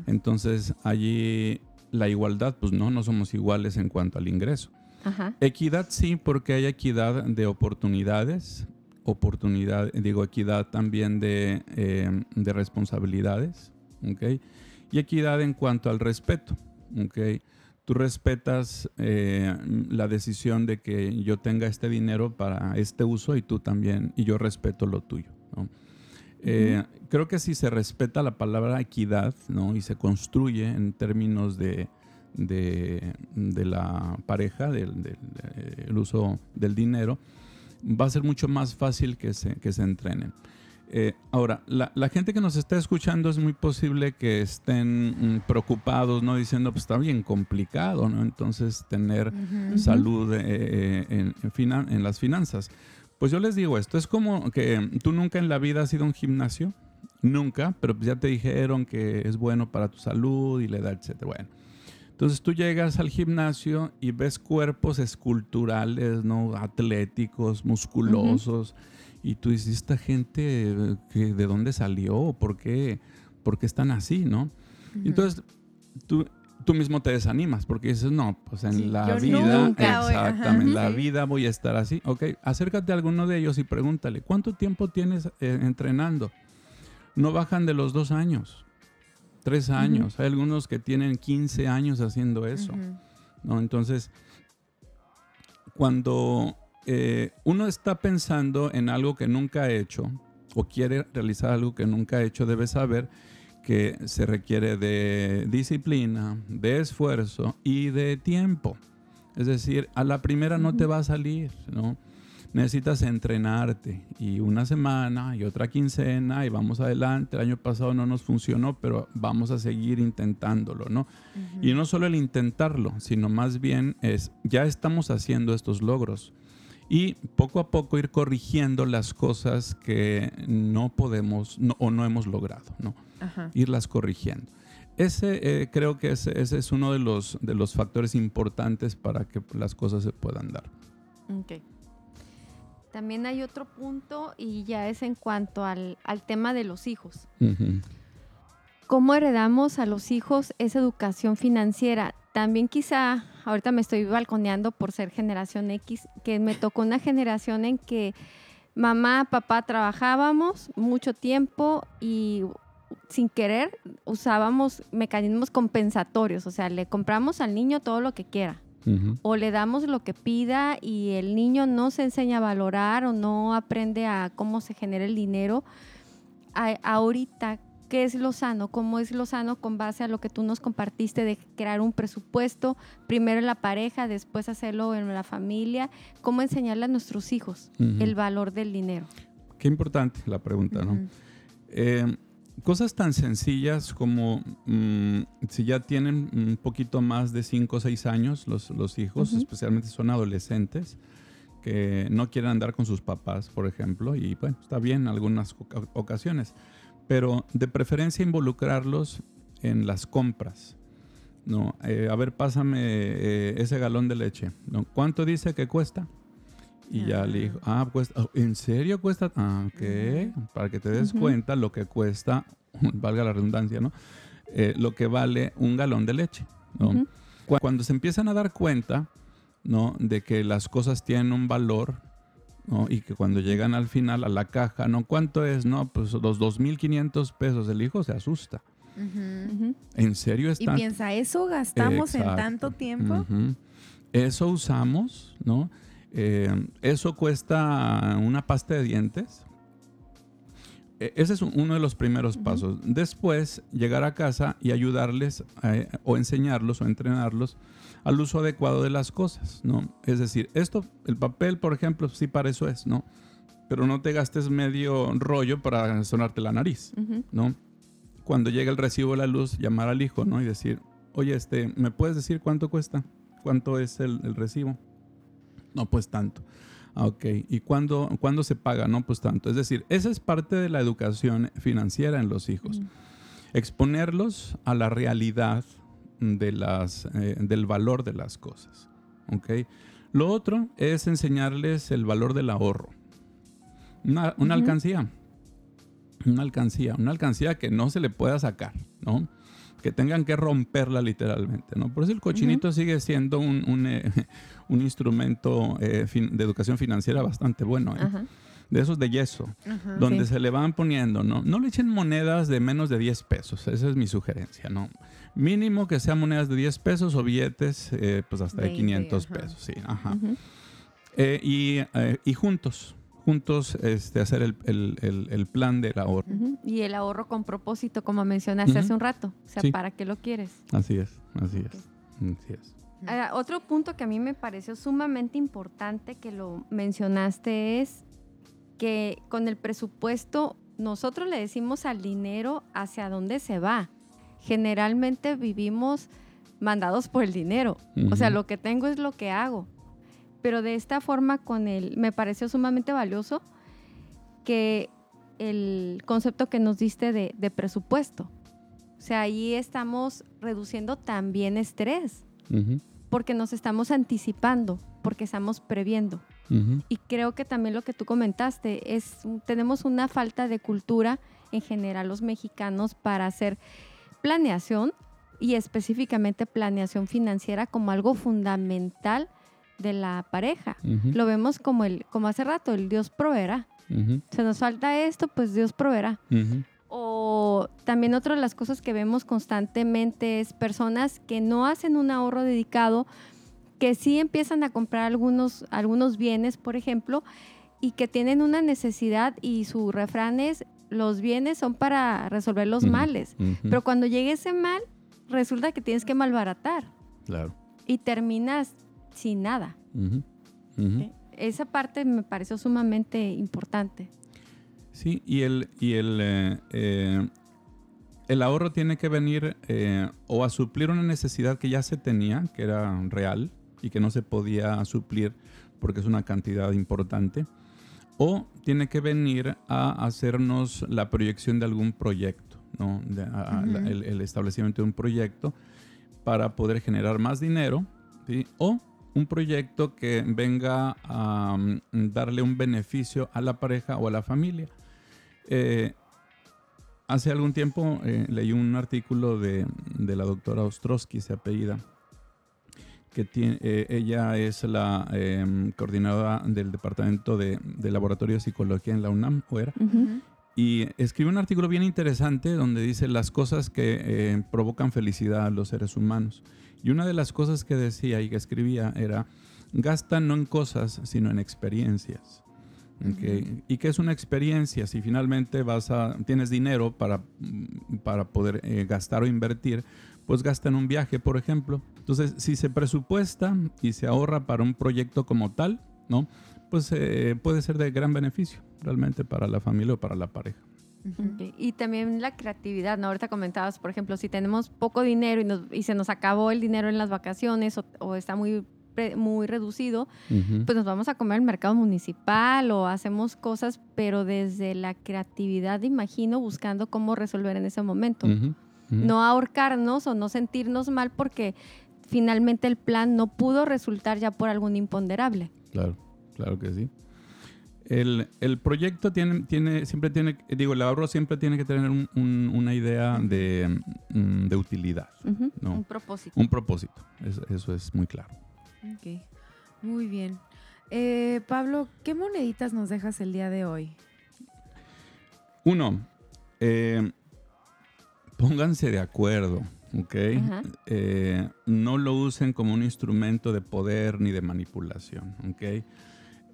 [SPEAKER 3] Entonces allí la igualdad, pues no, no somos iguales en cuanto al ingreso. Equidad sí, porque hay equidad de oportunidades, oportunidad, digo, equidad también de, eh, de responsabilidades, ¿ok? Y equidad en cuanto al respeto, ¿ok? Tú respetas eh, la decisión de que yo tenga este dinero para este uso y tú también, y yo respeto lo tuyo, ¿no? Eh, creo que si se respeta la palabra equidad, ¿no? Y se construye en términos de, de, de la pareja, del, del uso del dinero, va a ser mucho más fácil que se, que se entrenen. Eh, ahora, la, gente que nos está escuchando es muy posible que estén mm, preocupados, ¿no? Diciendo, pues está bien complicado, ¿no? Entonces, tener salud eh, eh, en, en, las finanzas. Pues yo les digo esto, es como que tú nunca en la vida has ido a un gimnasio, nunca, pero pues ya te dijeron que es bueno para tu salud y la edad, etc. Bueno, entonces tú llegas al gimnasio y ves cuerpos esculturales, ¿no? Atléticos, musculosos. Y tú dices, ¿esta gente de dónde salió? ¿Por qué, ¿Por qué están así, no? Entonces, tú, tú mismo te desanimas porque dices, no, pues en
[SPEAKER 2] Sí,
[SPEAKER 3] la vida, exactamente, en la vida voy a estar así. Ok, acércate a alguno de ellos y pregúntale, ¿cuánto tiempo tienes eh, entrenando? No bajan de los dos años, tres años. Hay algunos que tienen 15 años haciendo eso. ¿no? Entonces, cuando eh, uno está pensando en algo que nunca ha hecho o quiere realizar algo que nunca ha hecho, debe saber que se requiere de disciplina, de esfuerzo y de tiempo. Es decir, a la primera no te va a salir, ¿no? Necesitas entrenarte y una semana y otra quincena y vamos adelante. El año pasado no nos funcionó, pero vamos a seguir intentándolo, ¿no? Y no solo el intentarlo, sino más bien es, ya estamos haciendo estos logros. Y poco a poco ir corrigiendo las cosas que no podemos no- o no hemos logrado, ¿no?
[SPEAKER 2] Ajá.
[SPEAKER 3] Irlas corrigiendo. Ese eh, creo que ese, ese es uno de los, de los factores importantes para que las cosas se puedan dar.
[SPEAKER 1] Ok. También hay otro punto y ya es en cuanto al, al tema de los hijos. ¿Cómo heredamos a los hijos esa educación financiera? También quizá, ahorita me estoy balconeando por ser generación X, que me tocó una generación en que mamá, papá trabajábamos mucho tiempo y sin querer usábamos mecanismos compensatorios, o sea, le compramos al niño todo lo que quiera O le damos lo que pida y el niño no se enseña a valorar o no aprende a cómo se genera el dinero. A- ahorita, ¿qué es lo sano? ¿Cómo es lo sano con base a lo que tú nos compartiste de crear un presupuesto, primero en la pareja, después hacerlo en la familia? ¿Cómo enseñarle a nuestros hijos el valor del dinero?
[SPEAKER 3] Qué importante la pregunta, ¿no? Eh, cosas tan sencillas como mm, si ya tienen un poquito más de 5 o 6 años los, los hijos, especialmente son adolescentes, que no quieren andar con sus papás, por ejemplo, y bueno, está bien en algunas oca- ocasiones, pero de preferencia involucrarlos en las compras. No, Eh, a ver, pásame eh, ese galón de leche. ¿no? ¿Cuánto dice que cuesta? Y ya le dijo, ah, cuesta, oh, ¿en serio cuesta? Ah, ok, para que te des cuenta lo que cuesta, valga la redundancia, ¿no? Eh, lo que vale un galón de leche, ¿no? Cu- Cuando se empiezan a dar cuenta, ¿no? De que las cosas tienen un valor, ¿no? Y que cuando llegan al final a la caja, ¿no? ¿Cuánto es? No, pues los 2.500 pesos. El hijo se asusta. ¿En serio
[SPEAKER 2] Y
[SPEAKER 3] está?
[SPEAKER 2] piensa, ¿eso gastamos en tanto tiempo?
[SPEAKER 3] Eso usamos, ¿no? Eh, eso cuesta una pasta de dientes. E- Ese es un- uno de los primeros pasos. Después, llegar a casa y ayudarles eh, o enseñarlos o entrenarlos al uso adecuado de las cosas, ¿no? Es decir, esto, el papel, por ejemplo, sí para eso es, ¿no? Pero no te gastes medio rollo para sonarte la nariz. ¿no? Cuando llega el recibo de la luz, llamar al hijo, ¿no? Y decir, oye, este, ¿me puedes decir cuánto cuesta? ¿Cuánto es el, el recibo? No, pues tanto. Ah, ok. ¿Y cuándo, cuándo se paga? No, pues tanto. Es decir, esa es parte de la educación financiera en los hijos. Exponerlos a la realidad de las, eh, del valor de las cosas. ¿ok? Lo otro es enseñarles el valor del ahorro. Una, alcancía. Una alcancía. Una alcancía que no se le pueda sacar, ¿no? Que tengan que romperla literalmente, ¿no? Por eso el cochinito sigue siendo un, un, eh, un instrumento eh, fin- de educación financiera bastante bueno, ¿eh? De esos de yeso donde
[SPEAKER 1] Sí.
[SPEAKER 3] se le van poniendo, ¿no? No le echen monedas de menos de 10 pesos, esa es mi sugerencia, ¿no? Mínimo que sean monedas de 10 pesos o billetes, pues hasta de
[SPEAKER 2] 20,
[SPEAKER 3] 500
[SPEAKER 2] ajá.
[SPEAKER 3] pesos, sí, ajá. Y, y juntos, juntos este, hacer el, el- el- el plan del ahorro.
[SPEAKER 1] Y el ahorro con propósito, como mencionaste hace un rato. O sea,
[SPEAKER 3] Sí.
[SPEAKER 1] ¿para qué lo quieres?
[SPEAKER 3] Así es, así es, así es.
[SPEAKER 1] Ah, otro punto que a mí me pareció sumamente importante que lo mencionaste es que con el presupuesto nosotros le decimos al dinero hacia dónde se va. Generalmente vivimos mandados por el dinero. O sea, lo que tengo es lo que hago. Pero de esta forma con el me pareció sumamente valioso que el concepto que nos diste de, de presupuesto. O sea, ahí estamos reduciendo también estrés porque nos estamos anticipando, porque estamos previendo. Y creo que también lo que tú comentaste es, tenemos una falta de cultura en general los mexicanos para hacer planeación, y específicamente planeación financiera como algo fundamental de la pareja. Lo vemos como el, como hace rato, el Dios proveerá. Se nos falta esto, pues Dios proveerá. O también otra de las cosas que vemos constantemente es personas que no hacen un ahorro dedicado, que sí empiezan a comprar algunos, algunos bienes, por ejemplo, y que tienen una necesidad y su refrán es, los bienes son para resolver los males. Pero cuando llegue ese mal, resulta que tienes que malbaratar
[SPEAKER 3] Claro.
[SPEAKER 1] y terminas sin nada. ¿ok? Esa parte me pareció sumamente importante.
[SPEAKER 3] Sí, y el, y el, eh, eh, el ahorro tiene que venir eh, o a suplir una necesidad que ya se tenía, que era real y que no se podía suplir porque es una cantidad importante, o tiene que venir a hacernos la proyección de algún proyecto, ¿no? De- a- el, el establecimiento de un proyecto para poder generar más dinero, ¿sí? O un proyecto que venga a mm, darle un beneficio a la pareja o a la familia. Eh, hace algún tiempo eh, leí un artículo de, de la doctora Ostrowski, se apellida, que tiene, eh, ella es la eh, coordinadora del Departamento de, de Laboratorio de Psicología en la UNAM, o era, y escribe un artículo bien interesante donde dice las cosas que provocan felicidad a los seres humanos. Y una de las cosas que decía y que escribía era, gasta no en cosas, sino en experiencias. ¿Y qué es una experiencia? Si finalmente vas a, tienes dinero para, mm, para poder eh, gastar o invertir, pues gasta en un viaje, por ejemplo. Entonces, si se presupuesta y se ahorra para un proyecto como tal, ¿no? Pues eh, puede ser de gran beneficio realmente para la familia o para la pareja.
[SPEAKER 1] Y también la creatividad, ¿no? Ahorita comentabas, por ejemplo, si tenemos poco dinero y, nos- y se nos acabó el dinero en las vacaciones o, o está muy, pre- muy reducido, pues nos vamos a comer al mercado municipal o hacemos cosas, pero desde la creatividad, imagino, buscando cómo resolver en ese momento. No ahorcarnos o no sentirnos mal porque finalmente el plan no pudo resultar ya por algún imponderable.
[SPEAKER 3] Claro, claro que sí. El, el proyecto tiene, tiene, siempre tiene, digo, el ahorro siempre tiene que tener un- un- una idea de, mm, de utilidad, No.
[SPEAKER 1] Un propósito.
[SPEAKER 3] un propósito. Eso, eso es muy claro.
[SPEAKER 2] Ok, muy bien. Eh, Pablo, ¿qué moneditas nos dejas el día de hoy?
[SPEAKER 3] Uno, eh, pónganse de acuerdo, ¿ok? Eh, no lo usen como un instrumento de poder ni de manipulación, ¿ok?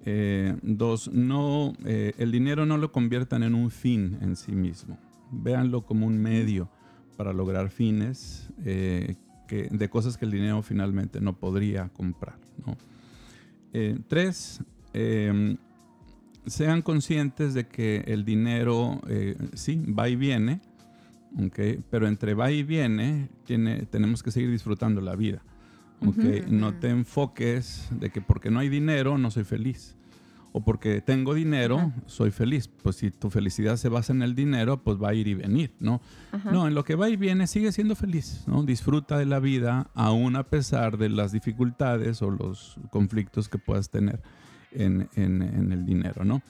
[SPEAKER 3] Eh, dos, no, eh, el dinero no lo conviertan en un fin en sí mismo. Véanlo como un medio para lograr fines eh, que, de cosas que el dinero finalmente no podría comprar, tres, eh, sean conscientes de que el dinero, sí, va y viene, ¿ok? pero entre va y viene tiene, tenemos que seguir disfrutando la vida. ¿Ok?
[SPEAKER 2] Ujú.
[SPEAKER 3] No te enfoques de que porque no hay dinero no soy feliz. O porque tengo dinero, soy feliz. Pues si tu felicidad se basa en el dinero, pues va a ir y venir, ¿no? No, en lo que va y viene sigue siendo feliz, ¿no? Disfruta de la vida aún a pesar de las dificultades o los conflictos que puedas tener en, en- en el dinero, ¿no?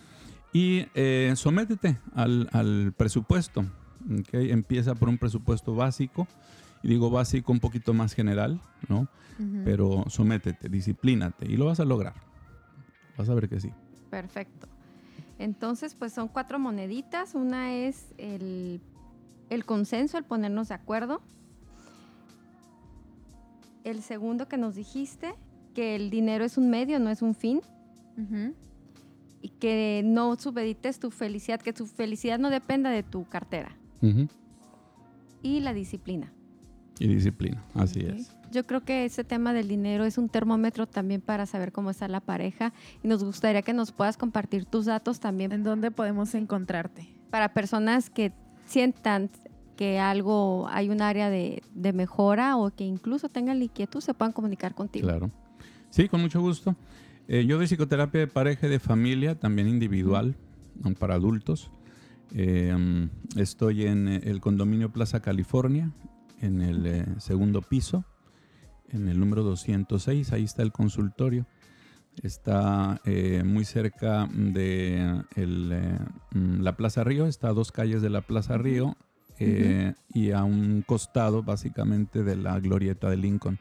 [SPEAKER 3] Y eh, sométete al, al presupuesto, ¿ok? Empieza por un presupuesto básico, y digo básico un poquito más general, ¿no? Pero sométete, disciplínate y lo vas a lograr. Vas a ver que sí.
[SPEAKER 1] Perfecto. Entonces, pues son cuatro moneditas. Una es el, el consenso, el ponernos de acuerdo. El segundo que nos dijiste, que el dinero es un medio, no es un fin. Y que no subedites tu felicidad, que tu felicidad no dependa de tu cartera. Y la disciplina.
[SPEAKER 3] Y disciplina, así es.
[SPEAKER 1] Yo creo que ese tema del dinero es un termómetro también para saber cómo está la pareja y nos gustaría que nos puedas compartir tus datos también
[SPEAKER 2] ¿En dónde podemos encontrarte?
[SPEAKER 1] para personas que sientan que algo, hay un área de, de mejora o que incluso tengan la inquietud, se puedan comunicar contigo.
[SPEAKER 3] Claro. Sí, con mucho gusto. Eh, yo doy psicoterapia de pareja y de familia, también individual, para adultos. Eh, um, estoy en eh, el condominio Plaza California, en el eh, segundo piso, en el número 206. Ahí está el consultorio. Está eh, muy cerca de el, eh, mm, la Plaza Río, está a dos calles de la Plaza Río, y a un costado básicamente de la glorieta de Lincoln.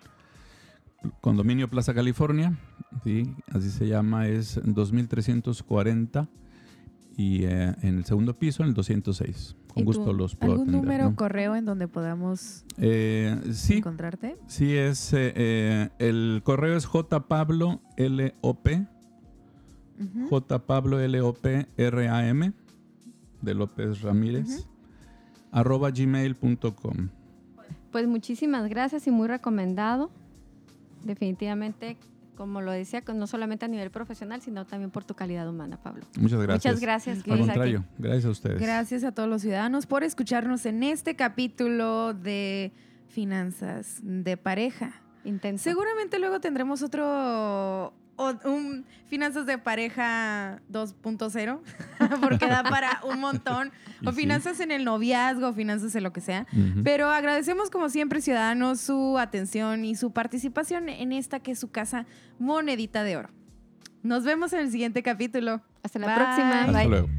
[SPEAKER 3] Condominio Plaza California, ¿sí? así se llama, es 2340 y eh, en el segundo piso, en el 206. Con
[SPEAKER 1] ¿Y
[SPEAKER 3] gusto los puedo
[SPEAKER 2] ¿Algún
[SPEAKER 3] atender.
[SPEAKER 2] número
[SPEAKER 3] ¿no?
[SPEAKER 2] correo en donde podamos
[SPEAKER 3] Eh, sí,
[SPEAKER 2] encontrarte?
[SPEAKER 3] sí es, eh, eh, el correo es jpablo lop,
[SPEAKER 2] Ujú.
[SPEAKER 3] jpablo lop ram de López Ramírez, arroba gmail.com.
[SPEAKER 1] Pues muchísimas gracias y muy recomendado. Definitivamente, como lo decía, con- no solamente a nivel profesional, sino también por tu calidad humana, Pablo.
[SPEAKER 3] Muchas gracias.
[SPEAKER 1] Muchas gracias.
[SPEAKER 3] Al
[SPEAKER 1] aquí.
[SPEAKER 3] contrario, gracias a ustedes.
[SPEAKER 2] Gracias a todos los ciudadanos por escucharnos en este capítulo de finanzas de pareja.
[SPEAKER 1] Intenso.
[SPEAKER 2] Seguramente luego tendremos otro, o- un finanzas de pareja 2.0, porque da para un montón, o
[SPEAKER 3] sí.
[SPEAKER 2] finanzas en el noviazgo, finanzas en lo que sea. Pero agradecemos como siempre, ciudadanos, su atención y su participación en esta que es su casa monedita de oro. Nos vemos en el siguiente capítulo.
[SPEAKER 1] Hasta la
[SPEAKER 2] Bye.
[SPEAKER 1] próxima.
[SPEAKER 3] Hasta
[SPEAKER 1] Bye.
[SPEAKER 3] luego.